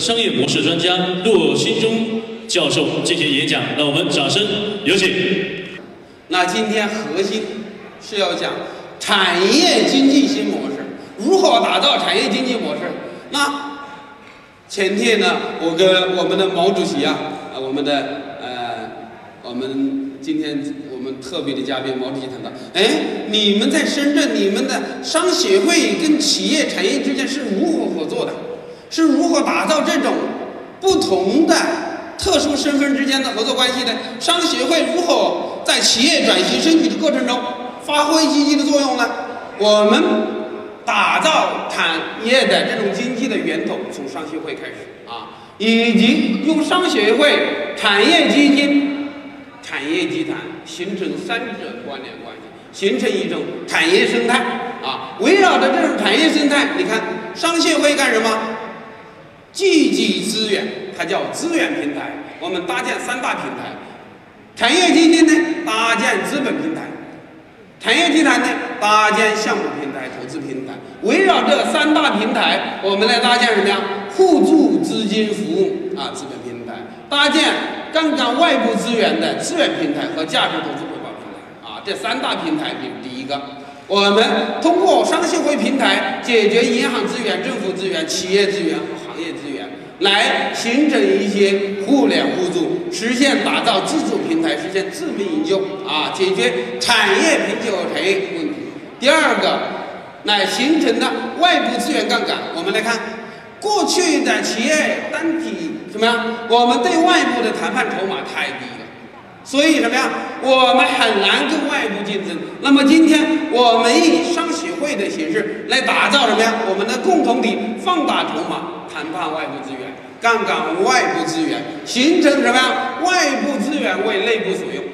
商业模式专家骆新忠教授进行演讲，让我们掌声有请。那今天核心是要讲产业经济新模式，如何打造产业经济模式？那前天呢，我跟我们的毛主席啊，啊，我们的呃，我们今天我们特别的嘉宾毛主席谈到，哎，你们在深圳，你们的商协会跟企业产业之间是如何合作的？是如何打造这种不同的特殊身份之间的合作关系的？商协会如何在企业转型升级的过程中发挥积极的作用呢？我们打造产业的这种经济的源头从商协会开始啊，以及用商协会、产业基金、产业集团形成三者关联关系，形成一种产业生态啊。围绕着这种产业生态，你看商协会干什么？积极资源，它叫资源平台。我们搭建三大平台，产业基金呢搭建资本平台，产业集团呢搭建项目平台、投资平台。围绕这三大平台，我们来搭建什么呀？互助资金服务啊，资本平台；搭建杠杆外部资源的资源平台和价值投资回报平台啊，这三大平台，比如第一个，我们通过商信会平台解决银行资源、政府资源、企业资源。来形成一些互联互助，实现打造自主平台，实现自命营救啊，解决产业瓶颈和产业问题。第二个，来形成的外部资源杠杆，我们来看，过去的企业单体什么呀？我们对外部的谈判筹码太低了，所以什么呀？我们很难跟外部竞争。那么今天我们以商协会的形式来打造什么呀？我们的共同体，放大筹码。谈判外部资源，杠杆外部资源，形成什么呀？外部资源为内部所用，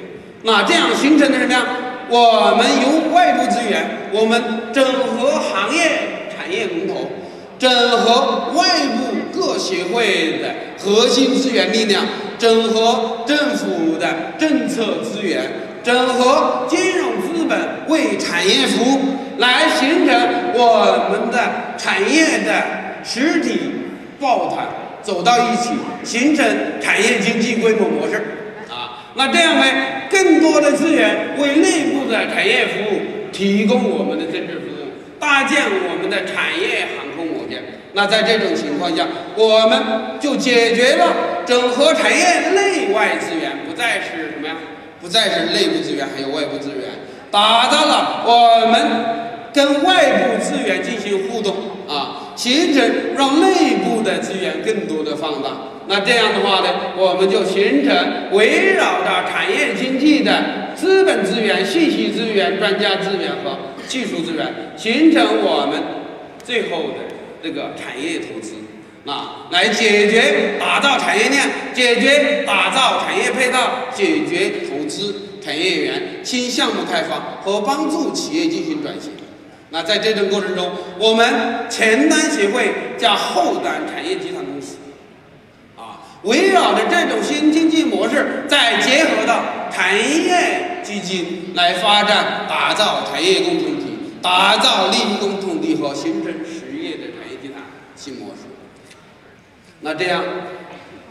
那这样形成的什么呀？我们由外部资源，我们整合行业产业龙头，整合外部各协会的核心资源力量，整合政府的政策资源，整合金融资本为产业服务，来形成我们的产业的实体。抱团走到一起，形成产业经济规模模式啊！那这样呢，更多的资源为内部的产业服务提供我们的增值服务，搭建我们的产业航空母舰。那在这种情况下，我们就解决了整合产业内外资源，不再是什么呀？不再是内部资源，还有外部资源，达到了我们。跟外部资源进行互动啊，形成让内部的资源更多的放大。那这样的话呢，我们就形成围绕着产业经济的资本资源、信息资源、专家资源和技术资源，形成我们最后的这个产业投资啊，来解决打造产业链、解决打造产业配套、解决投资产业园、新项目开发和帮助企业进行转型。那在这种过程中，我们前端协会加后端产业集团公司，啊，围绕着这种新经济模式，再结合到产业基金来发展、打造产业共同体，打造利益共同体和形成实业的产业集团新模式。那这样，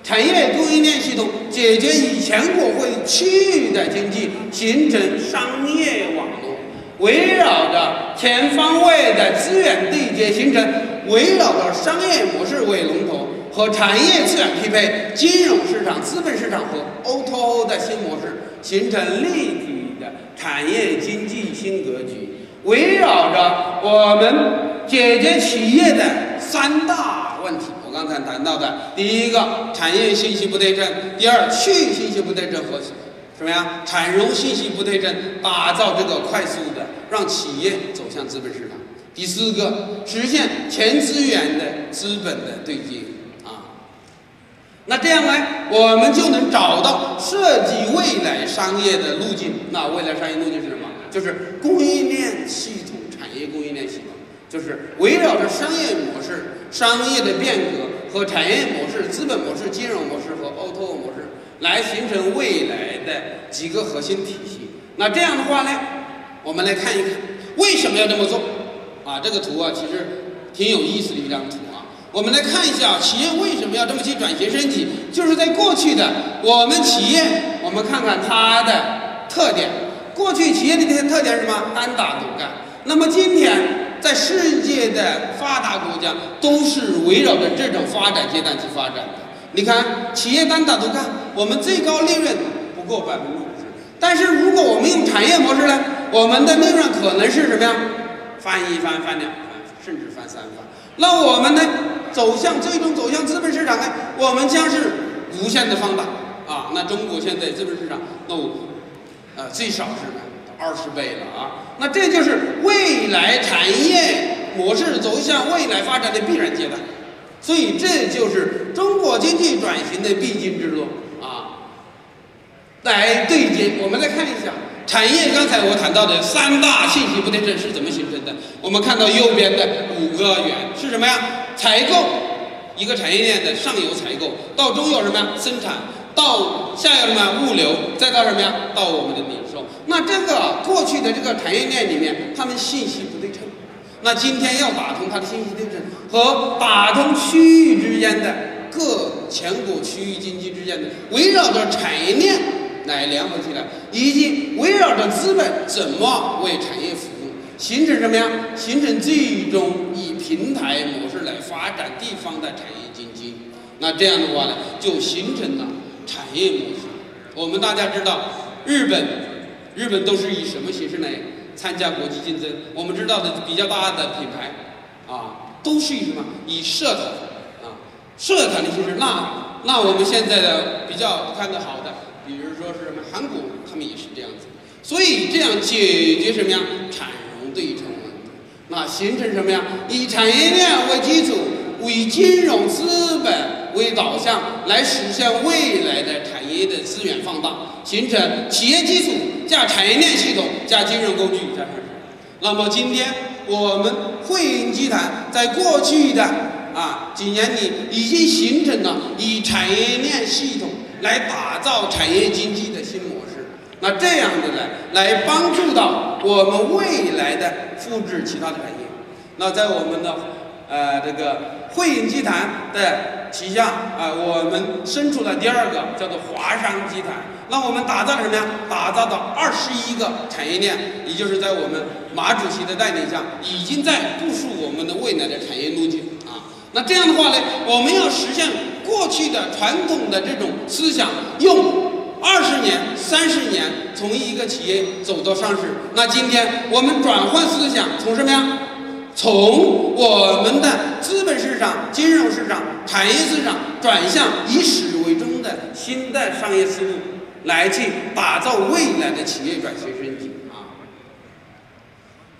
产业供应链系统解决以前国会区域的经济，形成商业网络。围绕着全方位的资源对接形成，围绕着商业模式为龙头和产业资源匹配、金融市场、资本市场和 O2O 的新模式，形成立体的产业经济新格局。围绕着我们解决企业的三大问题，我刚才谈到的，第一个产业信息不对称，第二区域信息不对称和。什么呀？产融信息不对称，打造这个快速的让企业走向资本市场。第四个，实现全资源的资本的对接啊。那这样呢，我们就能找到设计未来商业的路径。那未来商业路径是什么？就是供应链系统、产业供应链系统，就是围绕着商业模式、商业的变革和产业模式、资本模式、金融模式和 O2O 模式。来形成未来的几个核心体系。那这样的话呢，我们来看一看为什么要这么做啊？这个图啊，其实挺有意思的一张图啊。我们来看一下企业为什么要这么去转型升级，就是在过去的我们企业，我们看看它的特点。过去企业的这些特点是什么？单打独干。那么今天在世界的发达国家都是围绕着这种发展阶段去发展的。你看，企业单打独干，我们最高利润不过百分之五十。但是如果我们用产业模式呢，我们的利润可能是什么呀？翻一番，翻两番，甚至翻三番。那我们呢，走向最终走向资本市场呢，我们将是无限的放大啊。那中国现在资本市场都。呃，最少是二十倍了啊！那这就是未来产业模式走向未来发展的必然阶段，所以这就是中国经济转型的必经之路啊！来对接，我们来看一下产业。刚才我谈到的三大信息不对称是怎么形成的？我们看到右边的五个圆是什么呀？采购，一个产业链的上游采购，到中游什么呀？生产。到下游什么呀物流，再到什么呀？到我们的零售。那这个过去的这个产业链里面，他们信息不对称。那今天要打通它的信息对称和打通区域之间的各全国区域经济之间的，围绕着产业链来联合起来，以及围绕着资本怎么为产业服务，形成什么呀？形成最终以平台模式来发展地方的产业经济。那这样的话呢，就形成了。产业模式，我们大家知道，日本，日本都是以什么形式来参加国际竞争？我们知道的比较大的品牌，啊，都是以什么？以社团，啊，社团的形式。那那我们现在的比较看得好的，比如说是什么韩国，他们也是这样子。所以这样解决什么呀？产融对冲问题。那形成什么呀？以产业链为基础，以金融资本。为导向来实现未来的产业的资源放大，形成企业基础加产业链系统加金融工具加上那么今天我们汇银集团在过去的啊几年里已经形成了以产业链系统来打造产业经济的新模式。那这样的呢，来帮助到我们未来的复制其他产业。那在我们的呃这个汇银集团的。旗下啊，我们生出了第二个叫做华商集团。那我们打造什么呀？打造到二十一个产业链，也就是在我们马主席的带领下，已经在部署我们的未来的产业路径啊。那这样的话呢，我们要实现过去的传统的这种思想，用二十年、三十年从一个企业走到上市。那今天我们转换思想，从什么呀？从我们的资本市场、金融市场、产业市场转向以史为终的新的商业思路，来去打造未来的企业转型升级啊。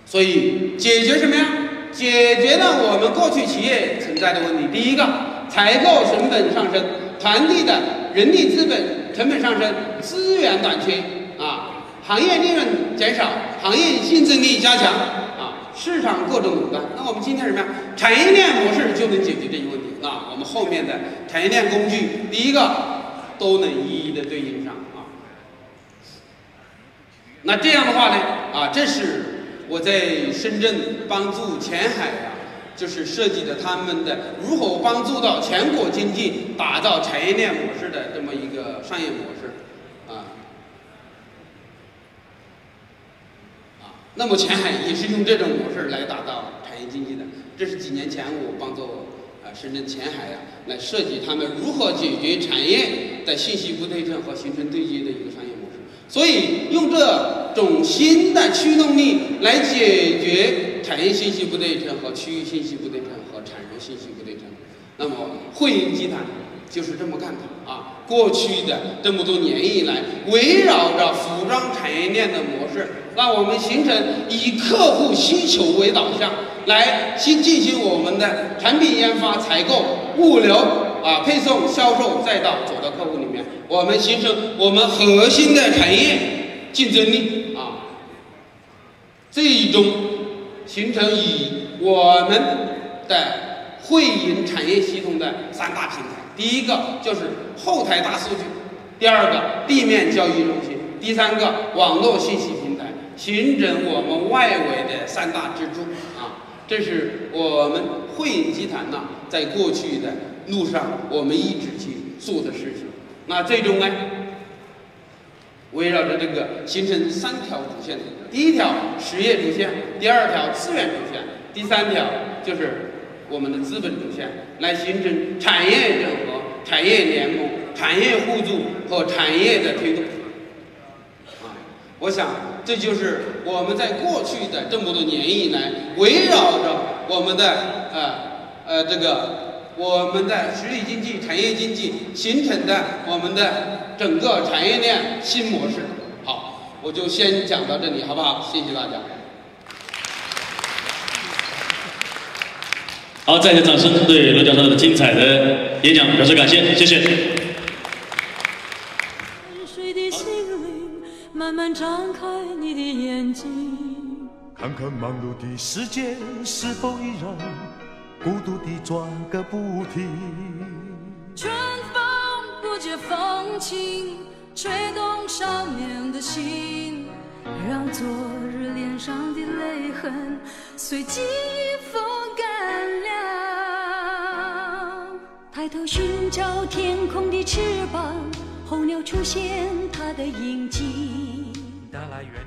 所以解决什么呀？解决了我们过去企业存在的问题。第一个，采购成本上升，团队的人力资本成本上升，资源短缺啊，行业利润减少，行业竞争力加强啊。市场各种垄断，那我们今天什么呀？产业链模式就能解决这些问题。那我们后面的产业链工具，第一个都能一一的对应上。那这样的话呢，啊，这是我在深圳帮助前海呀，就是设计的他们的如何帮助到全国经济打造产业链模式的这么一个商业模式。啊，啊那么前海也是用这种模式来打造产业经济的。这是几年前我帮助啊深圳前海呀来设计他们如何解决产业的信息不对称和形成对接的一个商业模式。所以用这种新的驱动力来解决产业信息不对称和区域信息不对称和产业信息不对称。那么汇银集团。就是这么干的啊！过去的这么多年以来，围绕着服装产业链的模式，让我们形成以客户需求为导向，来新进行我们的产品研发、采购、物流啊、配送、销售，再到走到客户里面，我们形成我们核心的产业竞争力啊，最终形成以我们的汇银产业系统的三大平台。第一个就是后台大数据，第二个地面交易中心，第三个网络信息平台，形成我们外围的三大支柱啊。这是我们汇银集团呐，在过去的路上我们一直去做的事情。那最终呢，围绕着这个形成三条主线：第一条实业主线，第二条资源主线，第三条就是我们的资本主线，来形成产业整合、产业联盟、产业互助和产业的推动。啊，我想这就是我们在过去的这么多年以来，围绕着我们的呃呃这个我们的实体经济、产业经济形成的我们的整个产业链新模式。好，我就先讲到这里，好不好？谢谢大家。好，再次掌声对罗教授的精彩的演讲表示感谢，谢谢。沉睡的心灵，慢慢张开你的眼睛。看看忙碌的世界是否依然孤独地转个不停。春风不解风情，吹动少年的心，让昨日脸上的泪痕随季风干了。抬头寻找天空的翅膀，候鸟出现它的影迹。带来远处。